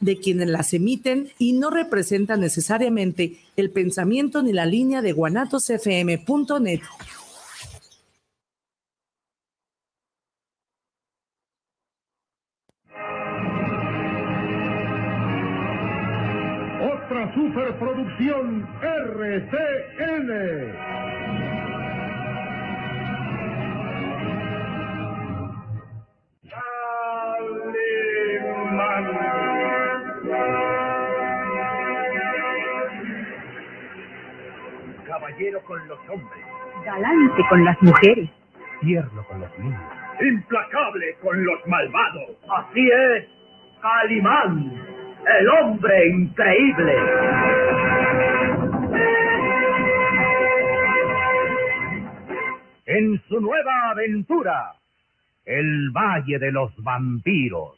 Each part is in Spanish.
de quienes las emiten y no representan necesariamente el pensamiento ni la línea de guanatosfm.net. Otra superproducción RCN. Caballero con los hombres. Galante con las mujeres. Tierno con los niños. Implacable con los malvados. Así es, Calimán, el hombre increíble. En su nueva aventura, el Valle de los Vampiros.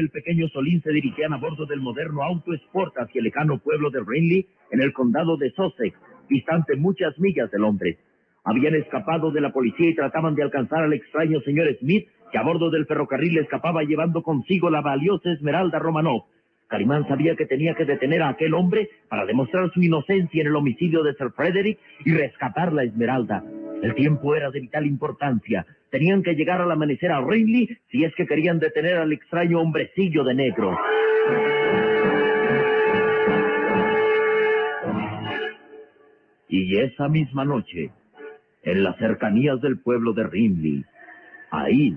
El pequeño Solín se dirigían a bordo del moderno auto Sport hacia el lejano pueblo de Rainley, en el condado de Sussex, distante muchas millas de Londres. Habían escapado de la policía y trataban de alcanzar al extraño señor Smith, que a bordo del ferrocarril escapaba llevando consigo la valiosa Esmeralda Romanov. Calimán sabía que tenía que detener a aquel hombre para demostrar su inocencia en el homicidio de Sir Frederick y rescatar la Esmeralda. El tiempo era de vital importancia. Tenían que llegar al amanecer a Ringley si es que querían detener al extraño hombrecillo de negro. Y esa misma noche, en las cercanías del pueblo de Ringley, ahí,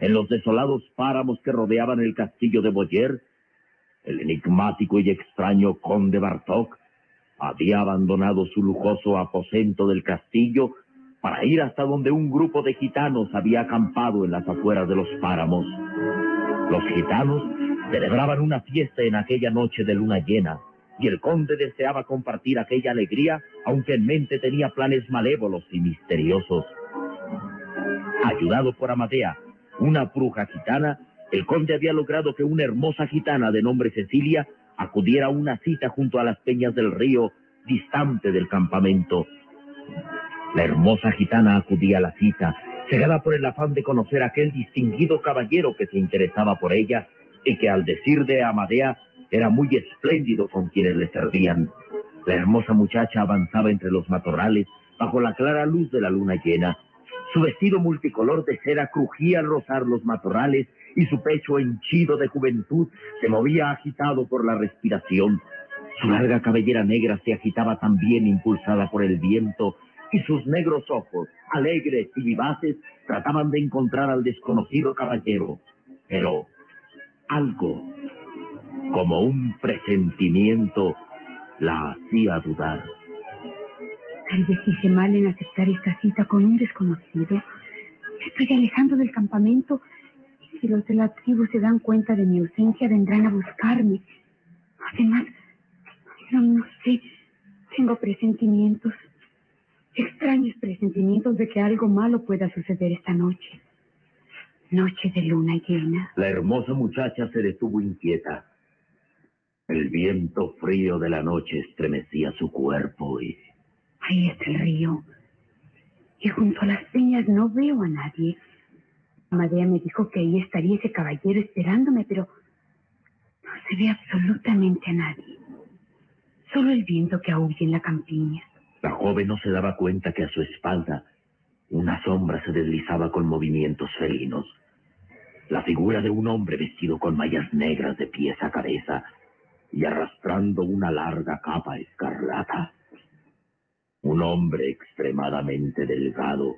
en los desolados páramos que rodeaban el castillo de Boyer, el enigmático y extraño conde Bartok había abandonado su lujoso aposento del castillo para ir hasta donde un grupo de gitanos había acampado en las afueras de los páramos. Los gitanos celebraban una fiesta en aquella noche de luna llena, y el conde deseaba compartir aquella alegría, aunque en mente tenía planes malévolos y misteriosos. Ayudado por Amadea, una bruja gitana, el conde había logrado que una hermosa gitana de nombre Cecilia acudiera a una cita junto a las peñas del río, distante del campamento. La hermosa gitana acudía a la cita, cegada por el afán de conocer a aquel distinguido caballero que se interesaba por ella y que al decir de Amadea era muy espléndido con quienes le servían. La hermosa muchacha avanzaba entre los matorrales bajo la clara luz de la luna llena. Su vestido multicolor de seda crujía al rozar los matorrales y su pecho henchido de juventud se movía agitado por la respiración. Su larga cabellera negra se agitaba también impulsada por el viento y sus negros ojos, alegres y vivaces, trataban de encontrar al desconocido caballero. Pero algo, como un presentimiento, la hacía dudar. Tal vez hice mal en aceptar esta cita con un desconocido. Estoy alejando del campamento y si los de la se dan cuenta de mi ausencia vendrán a buscarme. Además, no, no sé, tengo presentimientos. Extraños presentimientos de que algo malo pueda suceder esta noche. Noche de luna llena. La hermosa muchacha se detuvo inquieta. El viento frío de la noche estremecía su cuerpo y... Ahí está el río. Y junto a las peñas no veo a nadie. Amadea me dijo que ahí estaría ese caballero esperándome, pero no se ve absolutamente a nadie. Solo el viento que aúlla en la campiña. La joven no se daba cuenta que a su espalda una sombra se deslizaba con movimientos felinos. La figura de un hombre vestido con mallas negras de pies a cabeza y arrastrando una larga capa escarlata. Un hombre extremadamente delgado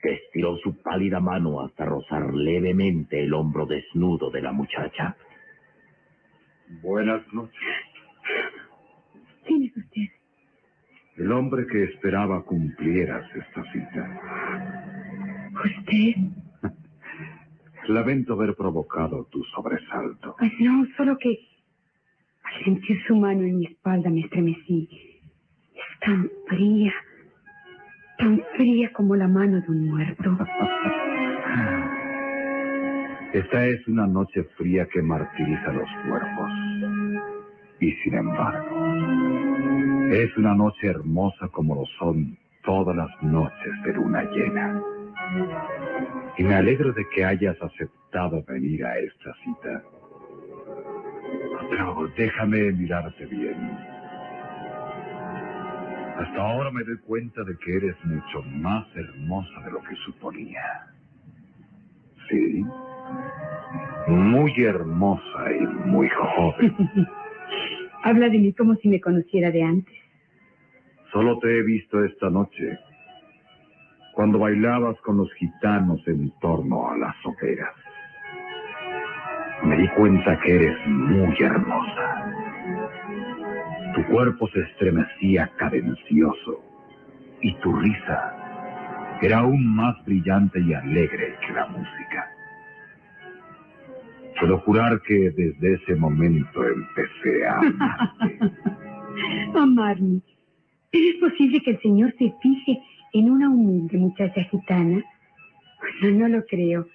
que estiró su pálida mano hasta rozar levemente el hombro desnudo de la muchacha. Buenas noches. ¿Quién es usted? El hombre que esperaba cumplieras esta cita. ¿Usted? Lamento haber provocado tu sobresalto. Ay, no, solo que al sentir su mano en mi espalda me estremecí. Es tan fría, tan fría como la mano de un muerto. Esta es una noche fría que martiriza los cuerpos. Y sin embargo, es una noche hermosa como lo son todas las noches de luna llena. Y me alegro de que hayas aceptado venir a esta cita. Pero déjame mirarte bien. Hasta ahora me doy cuenta de que eres mucho más hermosa de lo que suponía. Sí. Muy hermosa y muy joven. Habla de mí como si me conociera de antes. Solo te he visto esta noche, cuando bailabas con los gitanos en torno a las hogueras. Me di cuenta que eres muy hermosa. Tu cuerpo se estremecía cadencioso y tu risa era aún más brillante y alegre que la música. Puedo jurar que desde ese momento empecé a amarte. Amarme. ¿Es posible que el Señor se fije en una humilde muchacha gitana? No, no lo creo.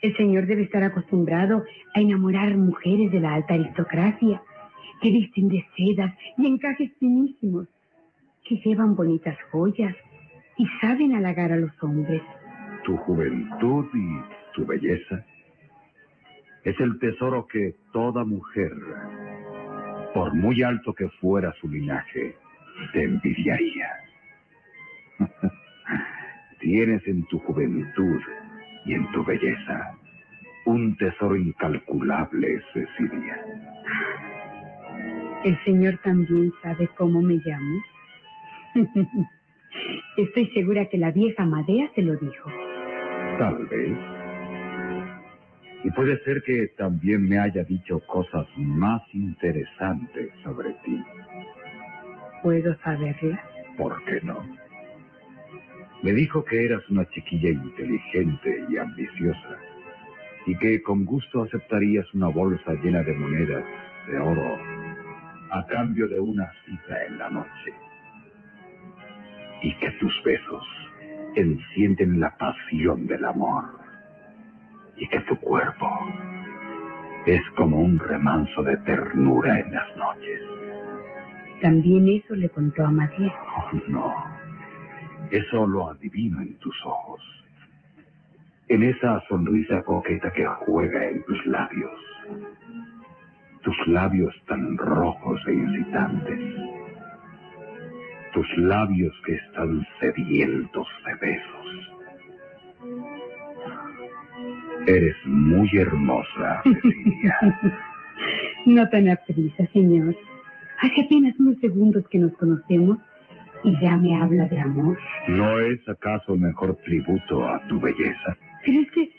El Señor debe estar acostumbrado a enamorar mujeres de la alta aristocracia, que visten de sedas y encajes finísimos, que llevan bonitas joyas y saben halagar a los hombres. Tu juventud y tu belleza es el tesoro que toda mujer, por muy alto que fuera su linaje, te envidiaría. Tienes en tu juventud y en tu belleza un tesoro incalculable, Cecilia. ¿El Señor también sabe cómo me llamo? Estoy segura que la vieja Madea se lo dijo. Tal vez. Y puede ser que también me haya dicho cosas más interesantes sobre ti. ¿Puedo saberla? ¿Por qué no? Me dijo que eras una chiquilla inteligente y ambiciosa y que con gusto aceptarías una bolsa llena de monedas de oro a cambio de una cita en la noche. Y que tus besos encienden la pasión del amor. Y que tu cuerpo es como un remanso de ternura en las noches. También eso le contó a. Oh, no. Eso lo adivino en tus ojos. En esa sonrisa coqueta que juega en tus labios. Tus labios tan rojos e incitantes. Tus labios que están sedientos de besos. Eres muy hermosa, Cecilia. no tan a prisa, señor. Hace apenas unos segundos que nos conocemos y ya me habla de amor. ¿No es acaso mejor tributo a tu belleza? Pero es que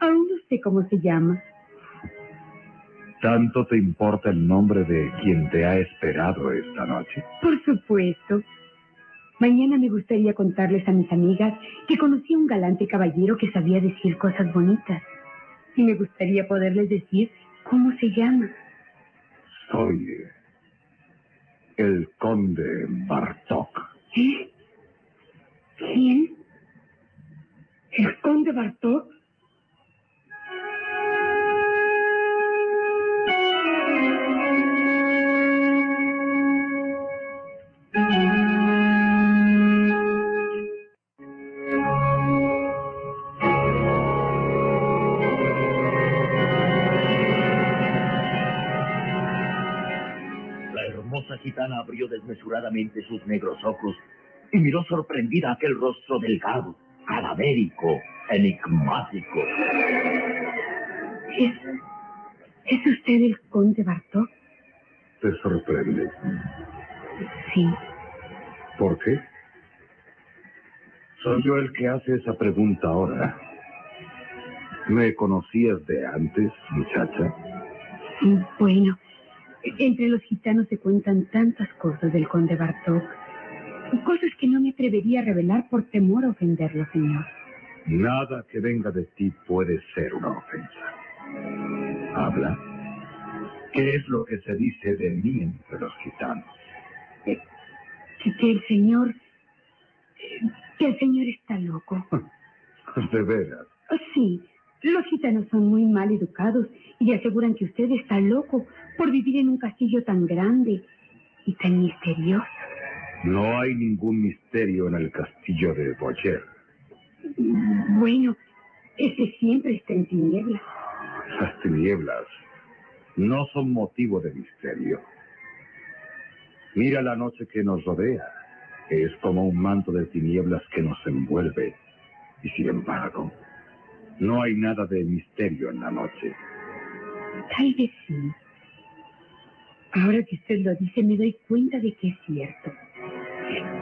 aún no sé cómo se llama. ¿Tanto te importa el nombre de quien te ha esperado esta noche? Por supuesto. Mañana me gustaría contarles a mis amigas que conocí a un galante caballero que sabía decir cosas bonitas. Y me gustaría poderles decir cómo se llama. Soy el conde Bartok. ¿Eh? ¿Quién? ¿El conde Bartok? La hermosa gitana abrió desmesuradamente sus negros ojos y miró sorprendida aquel rostro delgado, cadavérico, enigmático. ¿Es, ¿Es usted el conde Bartok? ¿Te sorprende? Sí. ¿Por qué? Soy yo el que hace esa pregunta ahora. ¿Me conocías de antes, muchacha? Bueno, entre los gitanos se cuentan tantas cosas del conde Bartok. Cosas que no me atrevería a revelar por temor a ofenderlo, señor. Nada que venga de ti puede ser una ofensa. Habla. ¿Qué es lo que se dice de mí entre los gitanos? Que, que el señor... Que el señor está loco. De veras. Sí, los gitanos son muy mal educados y aseguran que usted está loco por vivir en un castillo tan grande y tan misterioso. No hay ningún misterio en el castillo de Boyer. Bueno, ese siempre está en tinieblas. Las tinieblas no son motivo de misterio. Mira la noche que nos rodea. Es como un manto de tinieblas que nos envuelve. Y sin embargo, no hay nada de misterio en la noche. Tal vez sí. Ahora que usted lo dice, me doy cuenta de que es cierto.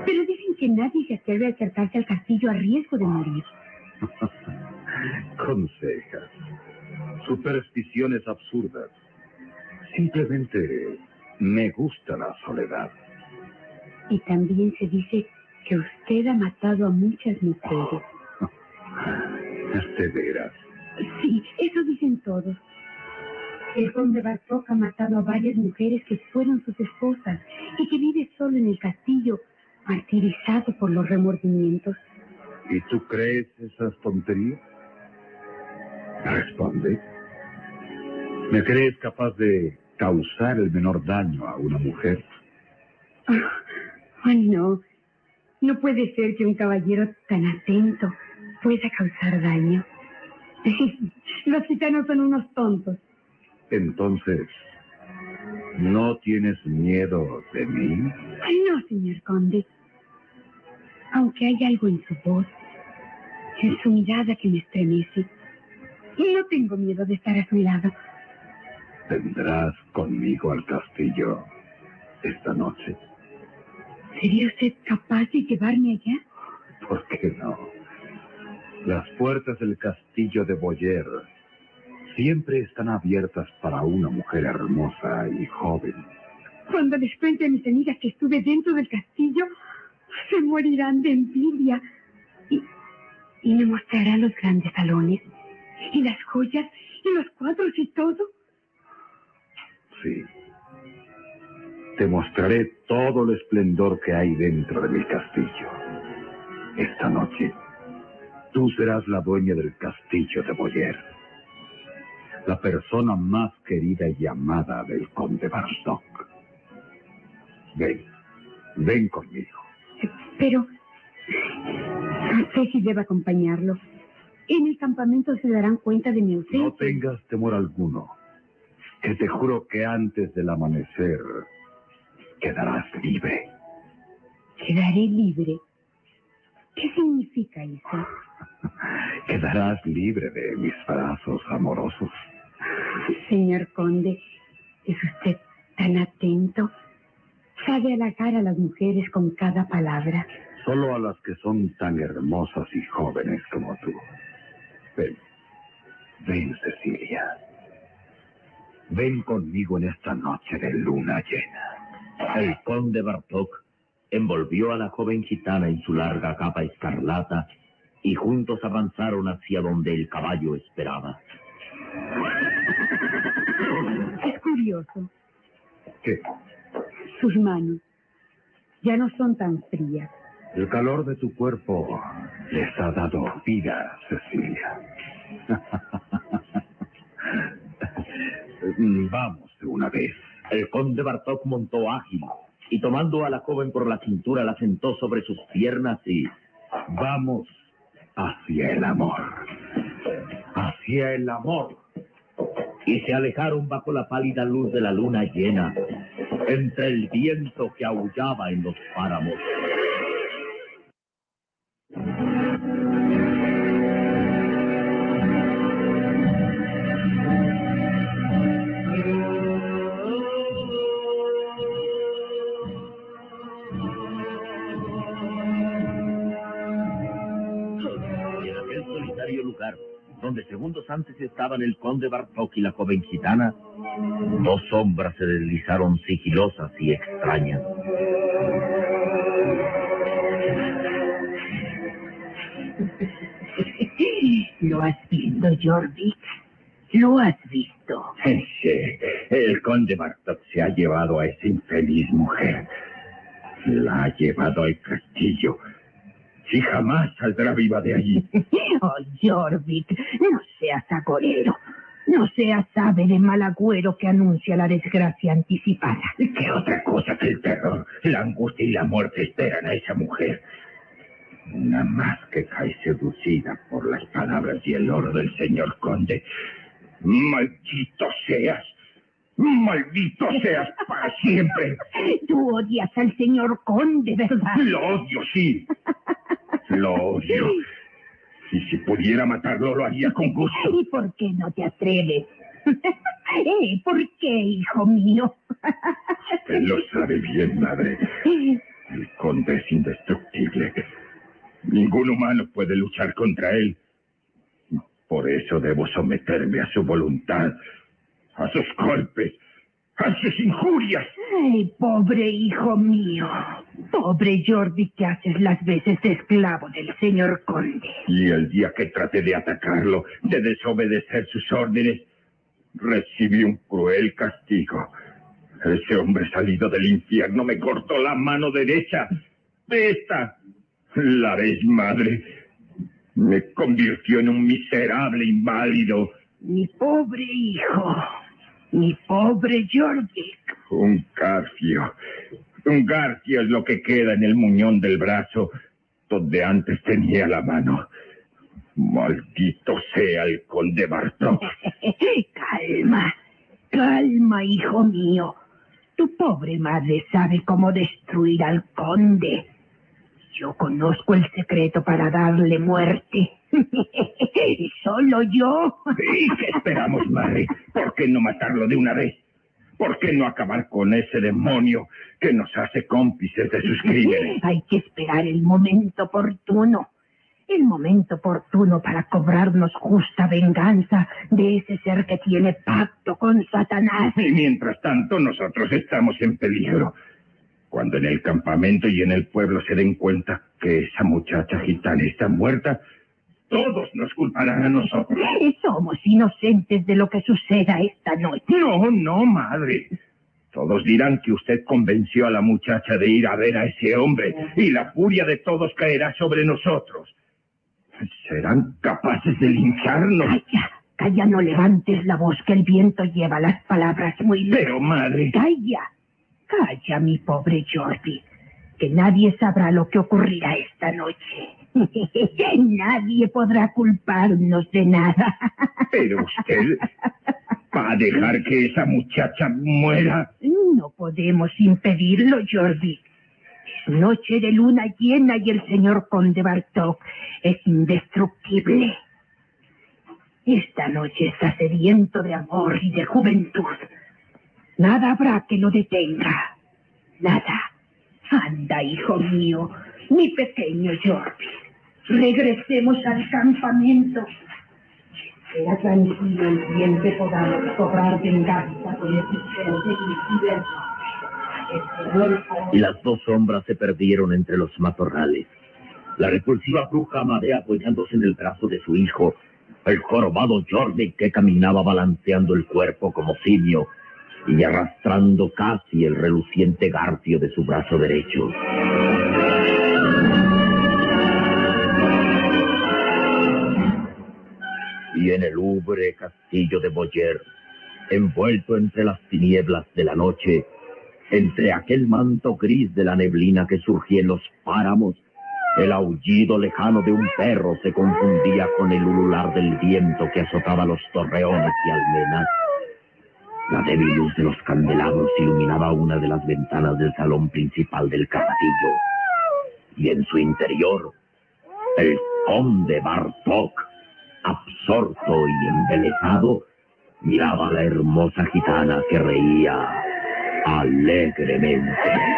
Pero dicen que nadie se atreve a acercarse al castillo a riesgo de morir. Consejas. Supersticiones absurdas. Simplemente me gusta la soledad. Y también se dice que usted ha matado a muchas mujeres. De veras. Sí, eso dicen todos. El conde Bartok ha matado a varias mujeres que fueron sus esposas y que vive solo en el castillo, martirizado por los remordimientos. ¿Y tú crees esas tonterías? Responde. ¿Me crees capaz de causar el menor daño a una mujer? Oh, no. No puede ser que un caballero tan atento pueda causar daño. Los gitanos son unos tontos. Entonces, ¿no tienes miedo de mí? No, señor conde. Aunque hay algo en su voz, en su mirada que me estremece, no tengo miedo de estar a su lado. ¿Vendrás conmigo al castillo esta noche? ¿Sería usted capaz de llevarme allá? ¿Por qué no? Las puertas del castillo de Boyer siempre están abiertas para una mujer hermosa y joven. Cuando les cuente a mis amigas que estuve dentro del castillo, se morirán de envidia. Y, y me mostrará los grandes salones, y las joyas, y los cuadros y todo. Sí. Te mostraré todo el esplendor que hay dentro de mi castillo. Esta noche, tú serás la dueña del castillo de Boyer. La persona más querida y amada del conde Barstock. Ven, ven conmigo. Pero si debo acompañarlo. En el campamento se darán cuenta de mi ausencia. No tengas temor alguno. Que te juro que antes del amanecer quedarás libre. Quedaré libre. ¿Qué significa eso? Quedarás libre de mis brazos amorosos. Señor conde, es usted tan atento. Sabe halagar a las mujeres con cada palabra. Solo a las que son tan hermosas y jóvenes como tú. Ven, ven Cecilia. Ven conmigo en esta noche de luna llena. El conde Bartok envolvió a la joven gitana en su larga capa escarlata y juntos avanzaron hacia donde el caballo esperaba. Es curioso. ¿Qué? Sus manos ya no son tan frías. El calor de tu cuerpo les ha dado vida, Cecilia. Vamos de una vez. El conde Bartok montó ágil y tomando a la joven por la cintura la sentó sobre sus piernas y Vamos hacia el amor. Hacia el amor. y se alejaron bajo la pálida luz de la luna llena, entre el viento que aullaba en los páramos. Segundos antes estaban el conde Bartok y la joven gitana, dos sombras se deslizaron sigilosas y extrañas. ¿Lo has visto, Jorvik? ¿Lo has visto? Sí, el conde Bartok se ha llevado a esa infeliz mujer. La ha llevado al castillo. Y jamás saldrá viva de allí. Oh, Jorvik, no seas agorero. No seas ave de mal agüero que anuncia la desgracia anticipada. ¿Qué otra cosa que el terror, la angustia y la muerte esperan a esa mujer? Una más que cae seducida por las palabras y el oro del señor conde. Maldito seas. Maldito seas para siempre. Tú odias al señor conde, ¿verdad? Lo odio, sí. Lo odio. Y si pudiera matarlo, lo haría con gusto. ¿Y por qué no te atreves? ¿Eh? ¿Por qué, hijo mío? Usted lo sabe bien, madre. El conde es indestructible. Ningún humano puede luchar contra él. Por eso debo someterme a su voluntad, a sus golpes, a sus injurias. Ay, pobre hijo mío. Pobre Jordi que haces las veces esclavo del señor conde. Y el día que traté de atacarlo, de desobedecer sus órdenes, recibí un cruel castigo. Ese hombre salido del infierno me cortó la mano derecha. Esta, la vez madre, me convirtió en un miserable inválido. Mi pobre hijo. Mi pobre Jordi. Un garfio. Un garfio es lo que queda en el muñón del brazo donde antes tenía la mano. Maldito sea el conde Bartok. calma, calma, hijo mío. Tu pobre madre sabe cómo destruir al conde. Yo conozco el secreto para darle muerte. Solo yo. ¿Y qué esperamos, madre? ¿Por qué no matarlo de una vez? ¿Por qué no acabar con ese demonio que nos hace cómplices de sus crímenes? Hay que esperar el momento oportuno. El momento oportuno para cobrarnos justa venganza de ese ser que tiene pacto con Satanás. Y mientras tanto, nosotros estamos en peligro. Cuando en el campamento y en el pueblo se den cuenta que esa muchacha gitana está muerta, todos nos culparán a nosotros. Somos inocentes de lo que suceda esta noche. No, no, madre. Todos dirán que usted convenció a la muchacha de ir a ver a ese hombre y la furia de todos caerá sobre nosotros. Serán capaces de lincharnos. Calla, calla, no levantes la voz que el viento lleva las palabras muy lejos. Pero, madre. Calla, calla, mi pobre Jordi, que nadie sabrá lo que ocurrirá esta noche. Nadie podrá culparnos de nada. Pero usted va a dejar que esa muchacha muera. No podemos impedirlo, Jordi. Es noche de luna llena y el señor conde Bartok es indestructible. Esta noche está sediento de amor y de juventud. Nada habrá que lo detenga. Nada. Anda, hijo mío, mi pequeño Jordi. Regresemos al campamento. Era tranquilo el que podamos cobrar venganza con el Y las dos sombras se perdieron entre los matorrales. La repulsiva bruja Amadea apoyándose en el brazo de su hijo, el jorobado Jordi que caminaba balanceando el cuerpo como simio y arrastrando casi el reluciente garfio de su brazo derecho. y en el ubre castillo de Boyer, envuelto entre las tinieblas de la noche, entre aquel manto gris de la neblina que surgía en los páramos, el aullido lejano de un perro se confundía con el ulular del viento que azotaba los torreones y almenas. La débil luz de los candelabros iluminaba una de las ventanas del salón principal del castillo. Y en su interior, el conde Bartok, absorto y embelesado, miraba a la hermosa gitana que reía alegremente.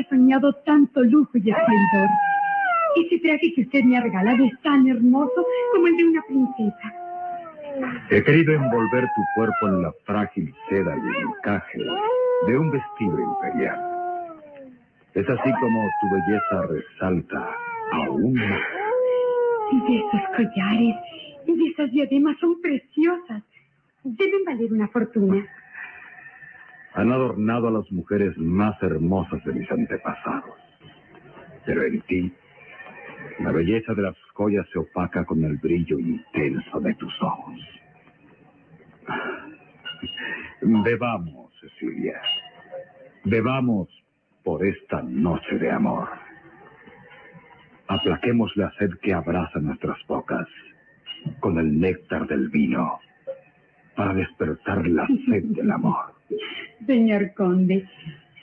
Había soñado tanto lujo y esplendor. Ese traje que usted me ha regalado es tan hermoso como el de una princesa. He querido envolver tu cuerpo en la frágil seda y el encaje de un vestido imperial. Es así como tu belleza resalta aún más. Y esos collares y esas diademas son preciosas. Deben valer una fortuna. Han adornado a las mujeres más hermosas de mis antepasados. Pero en ti, la belleza de las joyas se opaca con el brillo intenso de tus ojos. Bebamos, Cecilia. Bebamos por esta noche de amor. Aplaquemos la sed que abraza nuestras bocas con el néctar del vino para despertar la sed del amor. Señor conde,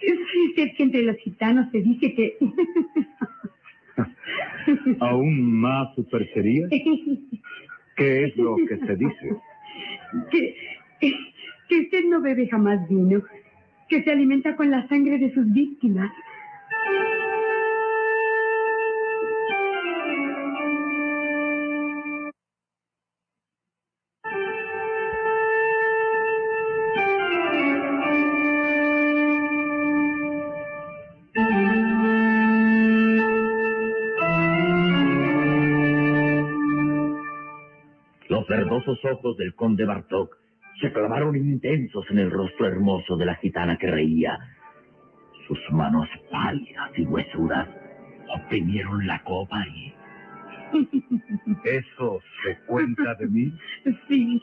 es usted que entre los gitanos se dice que... ¿Aún más superchería? ¿Qué es lo que se dice? que, que usted no bebe jamás vino, que se alimenta con la sangre de sus víctimas. Los verdosos ojos del conde Bartok se clavaron intensos en el rostro hermoso de la gitana que reía. Sus manos pálidas y huesudas oprimieron la copa y... ¿Eso se cuenta de mí? Sí,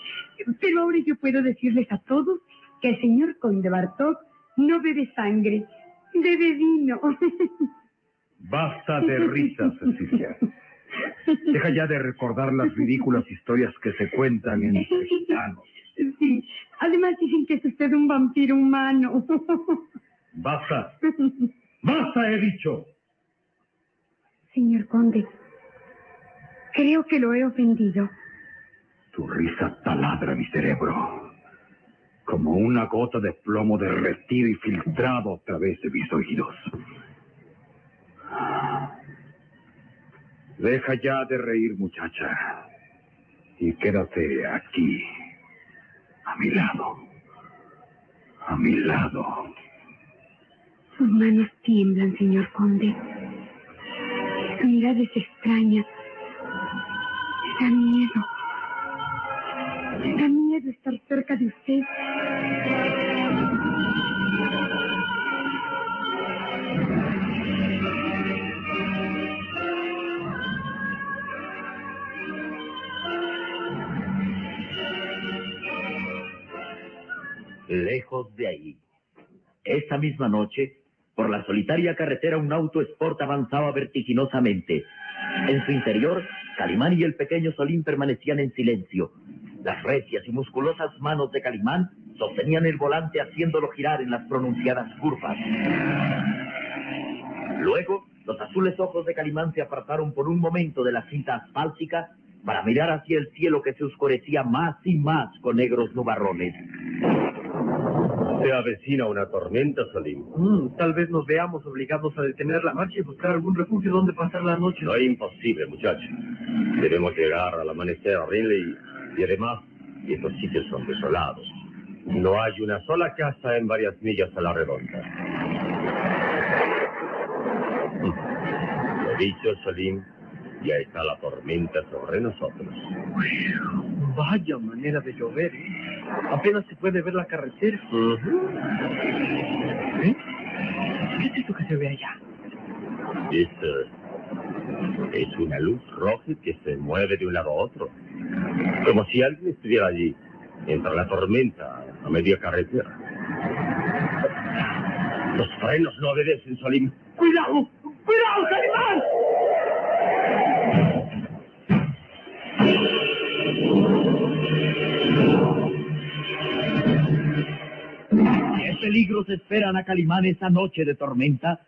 pero ahora yo puedo decirles a todos que el señor conde Bartok no bebe sangre, bebe vino. Basta de risas, Cecilia. Deja ya de recordar las ridículas historias que se cuentan entre gitanos. Sí, además dicen que es usted un vampiro humano. Basta. Basta, he dicho. Señor conde, creo que lo he ofendido. Tu risa taladra mi cerebro. Como una gota de plomo derretido y filtrado a través de mis oídos. Deja ya de reír, muchacha. Y quédate aquí, a mi lado. A mi lado. Sus manos tiemblan, señor conde. Su mirada es extraña. Da miedo. Da miedo estar cerca de usted. Lejos de ahí. Esa misma noche, por la solitaria carretera, un auto sport avanzaba vertiginosamente. En su interior, Calimán y el pequeño Solín permanecían en silencio. Las recias y musculosas manos de Calimán sostenían el volante haciéndolo girar en las pronunciadas curvas. Luego, los azules ojos de Calimán se apartaron por un momento de la cinta asfáltica para mirar hacia el cielo que se oscurecía más y más con negros nubarrones. Se avecina una tormenta, Salim. Mm, tal vez nos veamos obligados a detener la marcha y buscar algún refugio donde pasar la noche. No es imposible, muchacho. Debemos llegar al amanecer a Rinley y además estos sitios son desolados. No hay una sola casa en varias millas a la redonda. Lo dicho, Salim, ya está la tormenta sobre nosotros. Vaya manera de llover, ¿eh? Apenas se puede ver la carretera. ¿Eh? ¿Qué es esto que se ve allá? Esto es una luz roja que se mueve de un lado a otro. Como si alguien estuviera allí, entre la tormenta, a media carretera. Los frenos no obedecen, Salim. ¡Cuidado! ¡Cuidado, peligros esperan a Calimán esa noche de tormenta?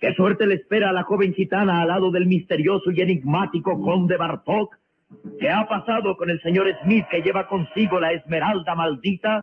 ¿Qué suerte le espera a la joven gitana al lado del misterioso y enigmático conde Bartok? ¿Qué ha pasado con el señor Smith que lleva consigo la esmeralda maldita?